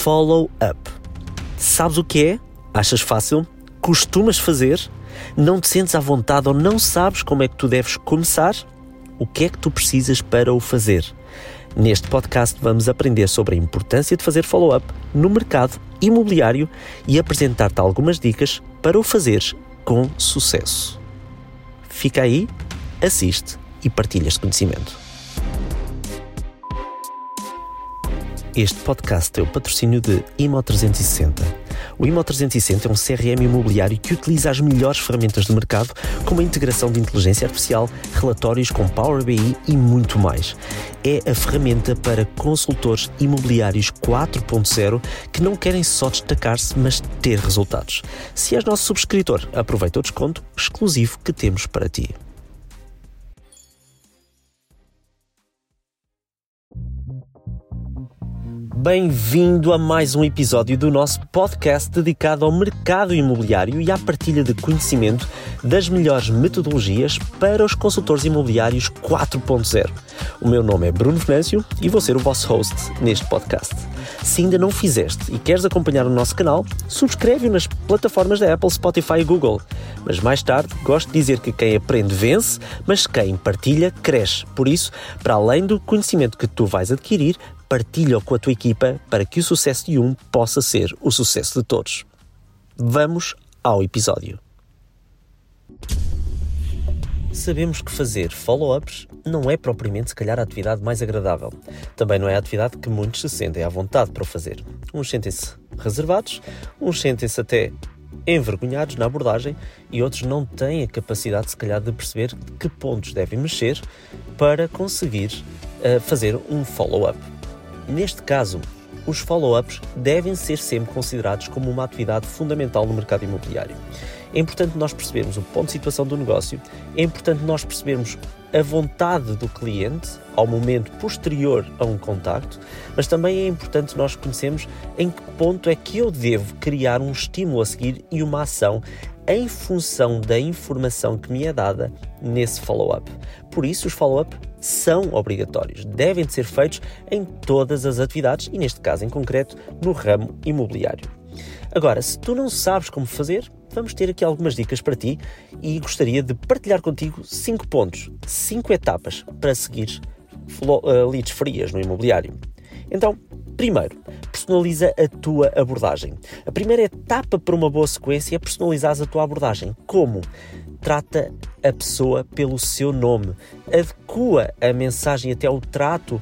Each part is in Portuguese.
follow-up. Sabes o que é? Achas fácil? Costumas fazer? Não te sentes à vontade ou não sabes como é que tu deves começar? O que é que tu precisas para o fazer? Neste podcast vamos aprender sobre a importância de fazer follow-up no mercado imobiliário e apresentar-te algumas dicas para o fazeres com sucesso. Fica aí, assiste e partilha este conhecimento. Este podcast é o patrocínio de Imo 360. O Imo 360 é um CRM imobiliário que utiliza as melhores ferramentas do mercado, como a integração de inteligência artificial, relatórios com Power BI e muito mais. É a ferramenta para consultores imobiliários 4.0 que não querem só destacar-se, mas ter resultados. Se és nosso subscritor, aproveita o desconto exclusivo que temos para ti. Bem-vindo a mais um episódio do nosso podcast dedicado ao mercado imobiliário e à partilha de conhecimento das melhores metodologias para os consultores imobiliários 4.0. O meu nome é Bruno Venâncio e vou ser o vosso host neste podcast. Se ainda não fizeste e queres acompanhar o nosso canal, subscreve-o nas plataformas da Apple, Spotify e Google. Mas mais tarde, gosto de dizer que quem aprende vence, mas quem partilha cresce. Por isso, para além do conhecimento que tu vais adquirir, partilha-o com a tua equipa para que o sucesso de um possa ser o sucesso de todos. Vamos ao episódio. Sabemos que fazer follow-ups não é propriamente, se calhar, a atividade mais agradável. Também não é a atividade que muitos se sentem à vontade para o fazer. Uns sentem-se reservados, uns sentem-se até envergonhados na abordagem e outros não têm a capacidade, se calhar, de perceber que pontos devem mexer para conseguir uh, fazer um follow-up. Neste caso, os follow-ups devem ser sempre considerados como uma atividade fundamental no mercado imobiliário. É importante nós percebermos o ponto de situação do negócio, é importante nós percebermos a vontade do cliente ao momento posterior a um contacto, mas também é importante nós conhecermos em que ponto é que eu devo criar um estímulo a seguir e uma ação em função da informação que me é dada nesse follow-up. Por isso, os follow-up são obrigatórios, devem de ser feitos em todas as atividades e, neste caso em concreto, no ramo imobiliário. Agora, se tu não sabes como fazer, vamos ter aqui algumas dicas para ti e gostaria de partilhar contigo cinco pontos, cinco etapas para seguir uh, leads frias no imobiliário. Então, primeiro, personaliza a tua abordagem. A primeira etapa para uma boa sequência é personalizar a tua abordagem. Como? Trata a pessoa pelo seu nome, adequa a mensagem até ao trato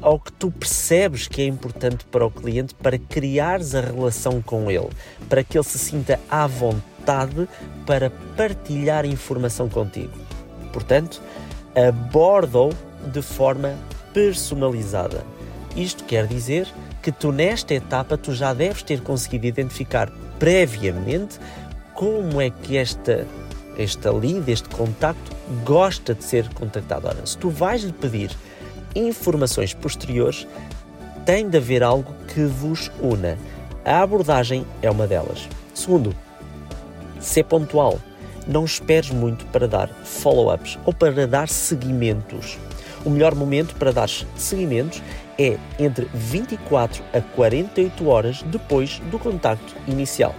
ao que tu percebes que é importante para o cliente para criares a relação com ele, para que ele se sinta à vontade para partilhar informação contigo. Portanto, aborda-o de forma personalizada. Isto quer dizer que tu nesta etapa tu já deves ter conseguido identificar previamente como é que esta esta lead, este contacto gosta de ser contactado. Ora, se tu vais lhe pedir informações posteriores, tem de haver algo que vos una. A abordagem é uma delas. Segundo, ser pontual. Não esperes muito para dar follow-ups ou para dar seguimentos. O melhor momento para dar seguimentos é entre 24 a 48 horas depois do contacto inicial.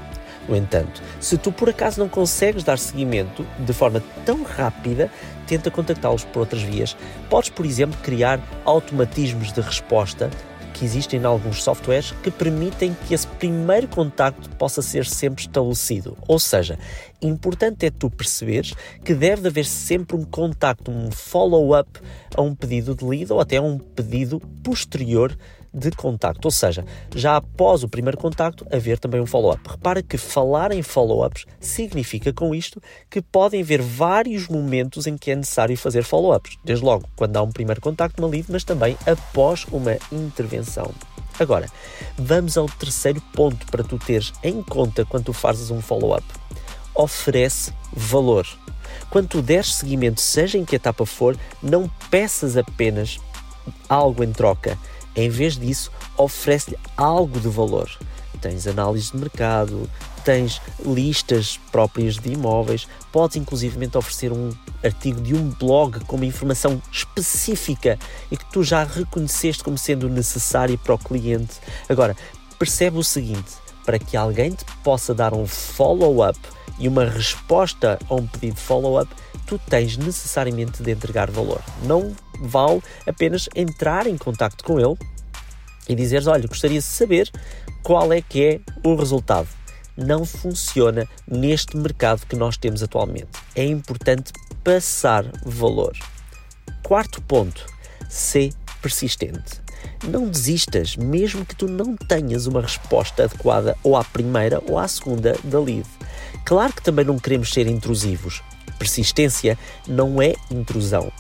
No entanto, se tu por acaso não consegues dar seguimento de forma tão rápida, tenta contactá-los por outras vias. Podes, por exemplo, criar automatismos de resposta que existem em alguns softwares que permitem que esse primeiro contacto possa ser sempre estabelecido. Ou seja, importante é tu perceberes que deve haver sempre um contacto, um follow-up a um pedido de lead ou até a um pedido posterior de contacto, ou seja, já após o primeiro contacto haver também um follow-up. Repara que falar em follow-ups significa com isto que podem haver vários momentos em que é necessário fazer follow-ups, desde logo quando há um primeiro contacto, lead, mas também após uma intervenção. Agora, vamos ao terceiro ponto para tu teres em conta quando tu fazes um follow-up. Oferece valor. Quando tu deres seguimento, seja em que etapa for, não peças apenas algo em troca em vez disso, oferece-lhe algo de valor. Tens análise de mercado, tens listas próprias de imóveis, podes inclusivamente oferecer um artigo de um blog com uma informação específica e que tu já reconheceste como sendo necessária para o cliente. Agora, percebe o seguinte: para que alguém te possa dar um follow-up e uma resposta a um pedido de follow-up, tu tens necessariamente de entregar valor. Não vale apenas entrar em contato com ele e dizeres: Olha, gostaria de saber qual é que é o resultado. Não funciona neste mercado que nós temos atualmente. É importante passar valor. Quarto ponto: ser persistente. Não desistas, mesmo que tu não tenhas uma resposta adequada ou à primeira ou à segunda da lead. Claro que também não queremos ser intrusivos. Persistência não é intrusão.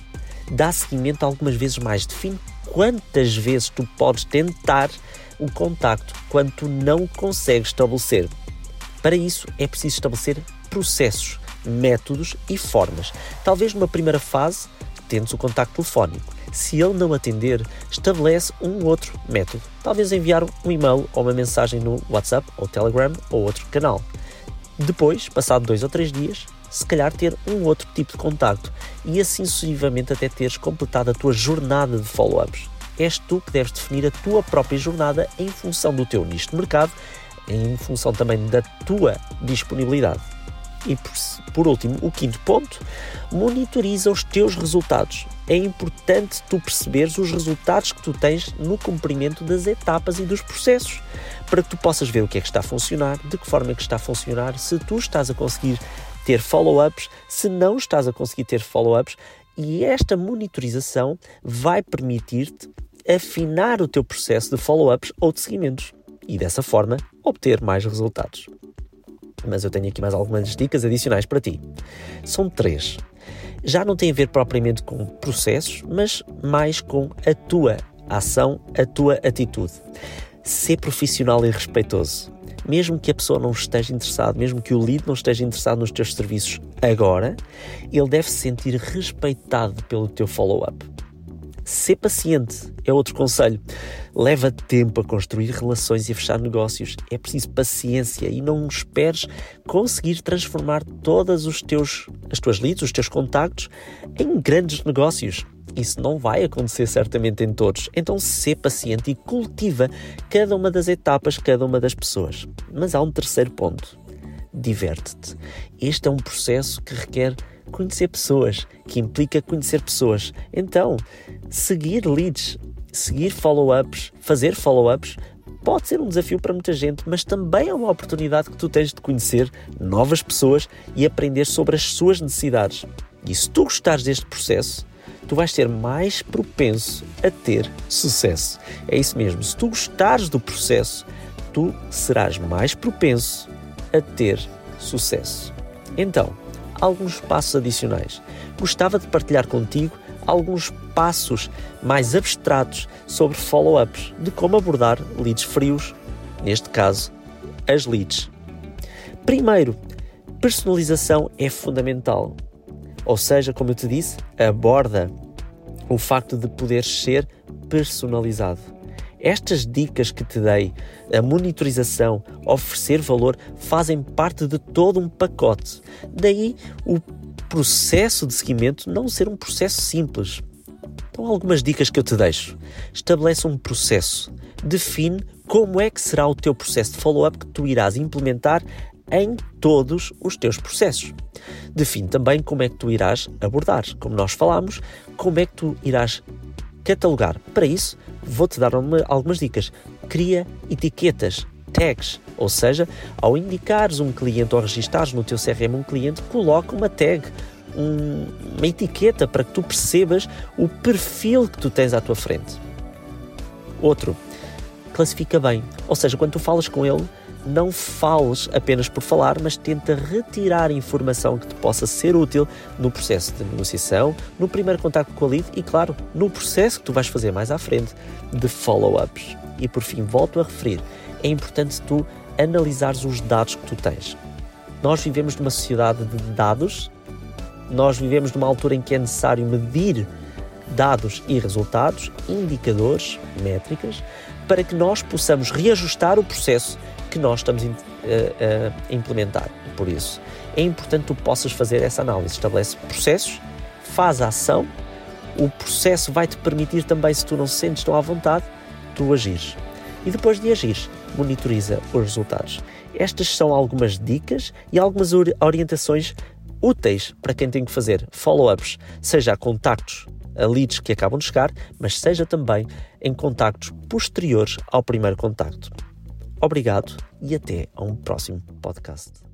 Dá seguimento algumas vezes mais. Define quantas vezes tu podes tentar o contacto quando tu não consegues estabelecer. Para isso é preciso estabelecer processos, métodos e formas. Talvez numa primeira fase tentes o contacto telefónico. Se ele não atender, estabelece um outro método. Talvez enviar um e-mail ou uma mensagem no WhatsApp ou Telegram ou outro canal. Depois, passado dois ou três dias, se calhar ter um outro tipo de contacto e assim sucessivamente até teres completado a tua jornada de follow-ups. És tu que deves definir a tua própria jornada em função do teu nicho de mercado, em função também da tua disponibilidade. E por, por, último, o quinto ponto, monitoriza os teus resultados. É importante tu perceberes os resultados que tu tens no cumprimento das etapas e dos processos, para que tu possas ver o que é que está a funcionar, de que forma é que está a funcionar, se tu estás a conseguir ter follow-ups, se não estás a conseguir ter follow-ups, e esta monitorização vai permitir-te afinar o teu processo de follow-ups ou de seguimentos e dessa forma obter mais resultados. Mas eu tenho aqui mais algumas dicas adicionais para ti. São três. Já não tem a ver propriamente com processos, mas mais com a tua ação, a tua atitude. Ser profissional e respeitoso. Mesmo que a pessoa não esteja interessada, mesmo que o lead não esteja interessado nos teus serviços agora, ele deve se sentir respeitado pelo teu follow-up. Ser paciente é outro conselho. Leva tempo a construir relações e a fechar negócios. É preciso paciência e não esperes conseguir transformar todas os teus, as tuas leads, os teus contactos em grandes negócios. Isso não vai acontecer certamente em todos. Então, ser paciente e cultiva cada uma das etapas, cada uma das pessoas. Mas há um terceiro ponto. Diverte-te. Este é um processo que requer conhecer pessoas, que implica conhecer pessoas. Então, seguir leads, seguir follow-ups, fazer follow-ups, pode ser um desafio para muita gente, mas também é uma oportunidade que tu tens de conhecer novas pessoas e aprender sobre as suas necessidades. E se tu gostares deste processo, tu vais ser mais propenso a ter sucesso. É isso mesmo, se tu gostares do processo, tu serás mais propenso a ter sucesso. Então, alguns passos adicionais. Gostava de partilhar contigo alguns passos mais abstratos sobre follow-ups, de como abordar leads frios, neste caso, as leads. Primeiro, personalização é fundamental. Ou seja, como eu te disse, aborda o facto de poder ser personalizado. Estas dicas que te dei, a monitorização, oferecer valor, fazem parte de todo um pacote. Daí o processo de seguimento não ser um processo simples. Então, algumas dicas que eu te deixo. Estabelece um processo. Define como é que será o teu processo de follow-up que tu irás implementar em todos os teus processos. Define também como é que tu irás abordar, como nós falámos, como é que tu irás catalogar. Para isso, vou-te dar uma, algumas dicas. Cria etiquetas, tags, ou seja, ao indicares um cliente ou registares no teu CRM um cliente, coloca uma tag, um, uma etiqueta para que tu percebas o perfil que tu tens à tua frente. Outro, classifica bem, ou seja, quando tu falas com ele, não fales apenas por falar, mas tenta retirar informação que te possa ser útil no processo de negociação, no primeiro contacto com a lead e, claro, no processo que tu vais fazer mais à frente de follow-ups. E por fim, volto a referir, é importante tu analisares os dados que tu tens. Nós vivemos numa sociedade de dados, nós vivemos numa altura em que é necessário medir dados e resultados, indicadores, métricas, para que nós possamos reajustar o processo que nós estamos a, eh, eh, implementar. Por isso, é importante que tu possas fazer essa análise. Estabelece processos, faz a ação, o processo vai te permitir também, se tu não sentes tão à vontade, tu agires. e depois de agir, monitoriza os resultados. Estas são algumas dicas e algumas orientações úteis para quem tem que fazer follow-ups, seja a contactos, a leads que acabam de chegar, mas seja também em contactos posteriores ao primeiro contacto. Obrigado e até a um próximo podcast.